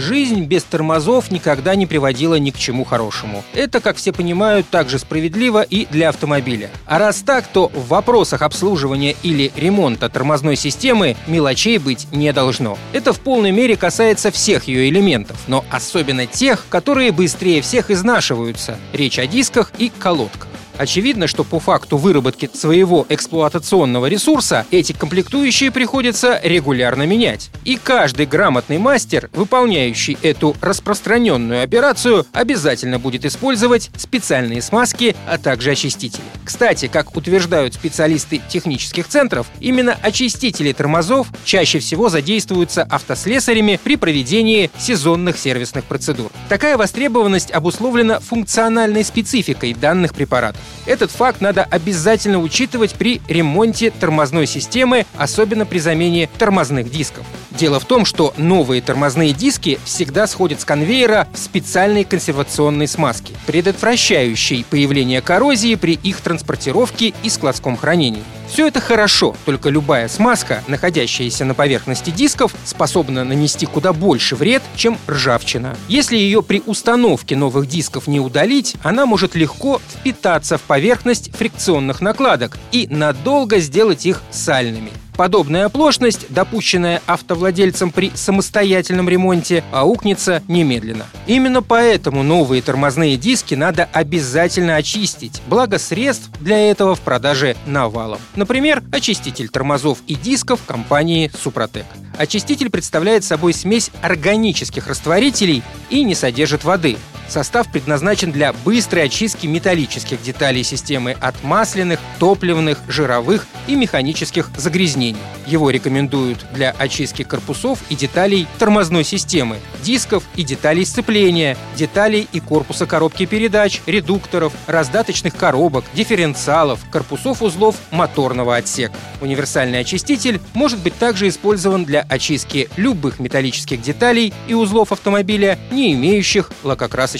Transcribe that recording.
Жизнь без тормозов никогда не приводила ни к чему хорошему. Это, как все понимают, также справедливо и для автомобиля. А раз так, то в вопросах обслуживания или ремонта тормозной системы мелочей быть не должно. Это в полной мере касается всех ее элементов, но особенно тех, которые быстрее всех изнашиваются. Речь о дисках и колодках. Очевидно, что по факту выработки своего эксплуатационного ресурса эти комплектующие приходится регулярно менять. И каждый грамотный мастер, выполняющий эту распространенную операцию, обязательно будет использовать специальные смазки, а также очистители. Кстати, как утверждают специалисты технических центров, именно очистители тормозов чаще всего задействуются автослесарями при проведении сезонных сервисных процедур. Такая востребованность обусловлена функциональной спецификой данных препаратов. Этот факт надо обязательно учитывать при ремонте тормозной системы, особенно при замене тормозных дисков. Дело в том, что новые тормозные диски всегда сходят с конвейера в специальной консервационной смазке, предотвращающей появление коррозии при их транспортировке и складском хранении. Все это хорошо, только любая смазка, находящаяся на поверхности дисков, способна нанести куда больше вред, чем ржавчина. Если ее при установке новых дисков не удалить, она может легко впитаться в поверхность фрикционных накладок и надолго сделать их сальными. Подобная оплошность, допущенная автовладельцем при самостоятельном ремонте, аукнется немедленно. Именно поэтому новые тормозные диски надо обязательно очистить, благо средств для этого в продаже навалом. Например, очиститель тормозов и дисков компании «Супротек». Очиститель представляет собой смесь органических растворителей и не содержит воды. Состав предназначен для быстрой очистки металлических деталей системы от масляных, топливных, жировых и механических загрязнений. Его рекомендуют для очистки корпусов и деталей тормозной системы, дисков и деталей сцепления, деталей и корпуса коробки передач, редукторов, раздаточных коробок, дифференциалов, корпусов узлов моторного отсека. Универсальный очиститель может быть также использован для очистки любых металлических деталей и узлов автомобиля, не имеющих лакокрасочных